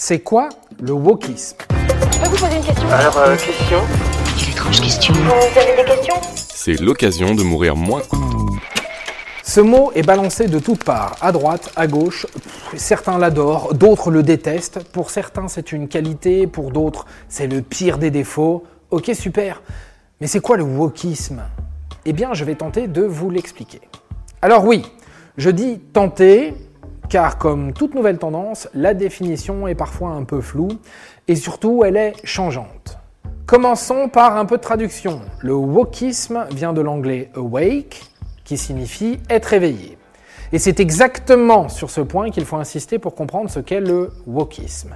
C'est quoi le wokisme Je peux vous poser une question Alors, euh, question Quelle étrange question. Vous avez des questions C'est l'occasion de mourir moins. Ce mot est balancé de toutes parts, à droite, à gauche. Certains l'adorent, d'autres le détestent. Pour certains, c'est une qualité, pour d'autres, c'est le pire des défauts. Ok, super. Mais c'est quoi le wokisme? Eh bien, je vais tenter de vous l'expliquer. Alors oui, je dis tenter, car comme toute nouvelle tendance, la définition est parfois un peu floue, et surtout, elle est changeante. Commençons par un peu de traduction. Le wokisme vient de l'anglais awake, qui signifie être éveillé. Et c'est exactement sur ce point qu'il faut insister pour comprendre ce qu'est le wokisme.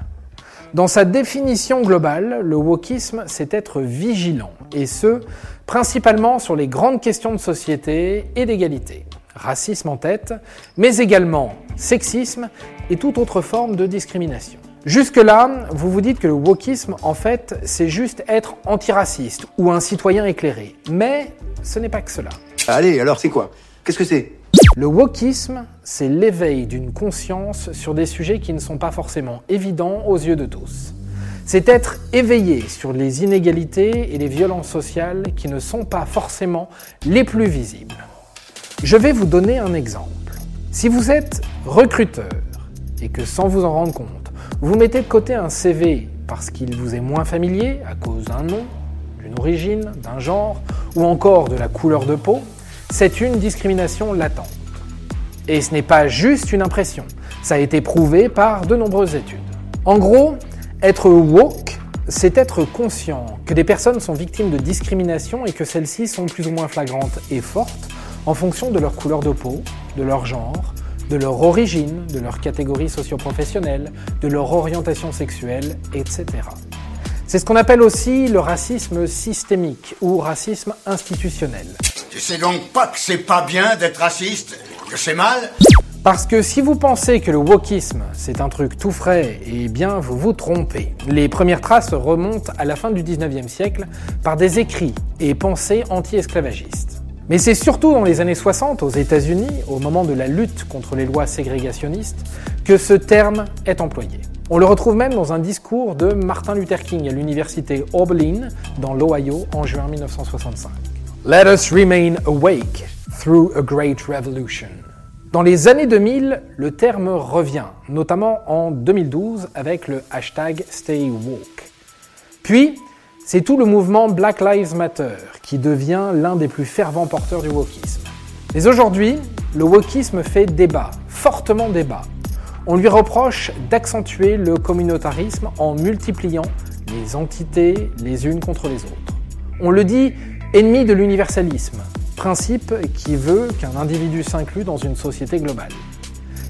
Dans sa définition globale, le wokisme, c'est être vigilant, et ce, principalement sur les grandes questions de société et d'égalité. Racisme en tête, mais également sexisme et toute autre forme de discrimination. Jusque-là, vous vous dites que le wokisme, en fait, c'est juste être antiraciste ou un citoyen éclairé. Mais ce n'est pas que cela. Allez, alors c'est quoi? Qu'est-ce que c'est? Le wokisme, c'est l'éveil d'une conscience sur des sujets qui ne sont pas forcément évidents aux yeux de tous. C'est être éveillé sur les inégalités et les violences sociales qui ne sont pas forcément les plus visibles. Je vais vous donner un exemple. Si vous êtes recruteur et que sans vous en rendre compte, vous mettez de côté un CV parce qu'il vous est moins familier à cause d'un nom, d'une origine, d'un genre ou encore de la couleur de peau, c'est une discrimination latente. Et ce n'est pas juste une impression, ça a été prouvé par de nombreuses études. En gros, être woke, c'est être conscient que des personnes sont victimes de discrimination et que celles-ci sont plus ou moins flagrantes et fortes en fonction de leur couleur de peau, de leur genre, de leur origine, de leur catégorie socio-professionnelle, de leur orientation sexuelle, etc. C'est ce qu'on appelle aussi le racisme systémique ou racisme institutionnel. Tu sais donc pas que c'est pas bien d'être raciste Que c'est mal? Parce que si vous pensez que le wokisme c'est un truc tout frais, eh bien vous vous trompez. Les premières traces remontent à la fin du 19e siècle par des écrits et pensées anti-esclavagistes. Mais c'est surtout dans les années 60 aux États-Unis, au moment de la lutte contre les lois ségrégationnistes, que ce terme est employé. On le retrouve même dans un discours de Martin Luther King à l'université Oberlin dans l'Ohio en juin 1965. Let us remain awake through a great revolution. Dans les années 2000, le terme revient, notamment en 2012 avec le hashtag StayWoke. Puis, c'est tout le mouvement Black Lives Matter qui devient l'un des plus fervents porteurs du wokisme. Mais aujourd'hui, le wokisme fait débat, fortement débat. On lui reproche d'accentuer le communautarisme en multipliant les entités les unes contre les autres. On le dit ennemi de l'universalisme, principe qui veut qu'un individu s'inclue dans une société globale.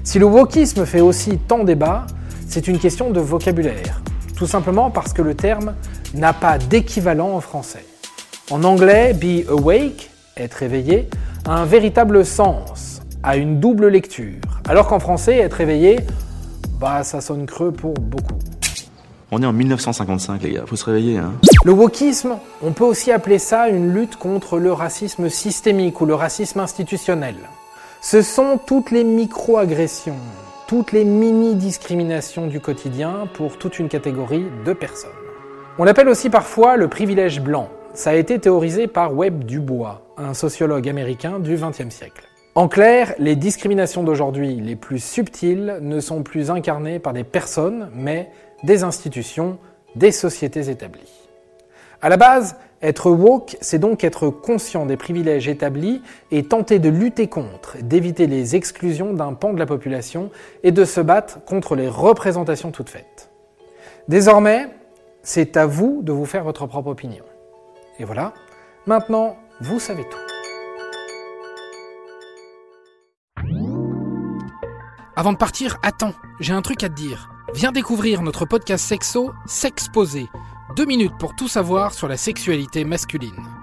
Si le wokisme fait aussi tant débat, c'est une question de vocabulaire, tout simplement parce que le terme n'a pas d'équivalent en français. En anglais, be awake, être éveillé, a un véritable sens, a une double lecture, alors qu'en français, être éveillé, bah ça sonne creux pour beaucoup. On est en 1955, les gars, faut se réveiller, hein. Le wokisme, on peut aussi appeler ça une lutte contre le racisme systémique ou le racisme institutionnel. Ce sont toutes les micro-agressions, toutes les mini-discriminations du quotidien pour toute une catégorie de personnes. On l'appelle aussi parfois le privilège blanc. Ça a été théorisé par Webb Dubois, un sociologue américain du XXe siècle. En clair, les discriminations d'aujourd'hui les plus subtiles ne sont plus incarnées par des personnes, mais des institutions, des sociétés établies. À la base, être woke, c'est donc être conscient des privilèges établis et tenter de lutter contre, d'éviter les exclusions d'un pan de la population et de se battre contre les représentations toutes faites. Désormais, c'est à vous de vous faire votre propre opinion. Et voilà, maintenant, vous savez tout. Avant de partir, attends, j'ai un truc à te dire. Viens découvrir notre podcast sexo, S'exposer. Deux minutes pour tout savoir sur la sexualité masculine.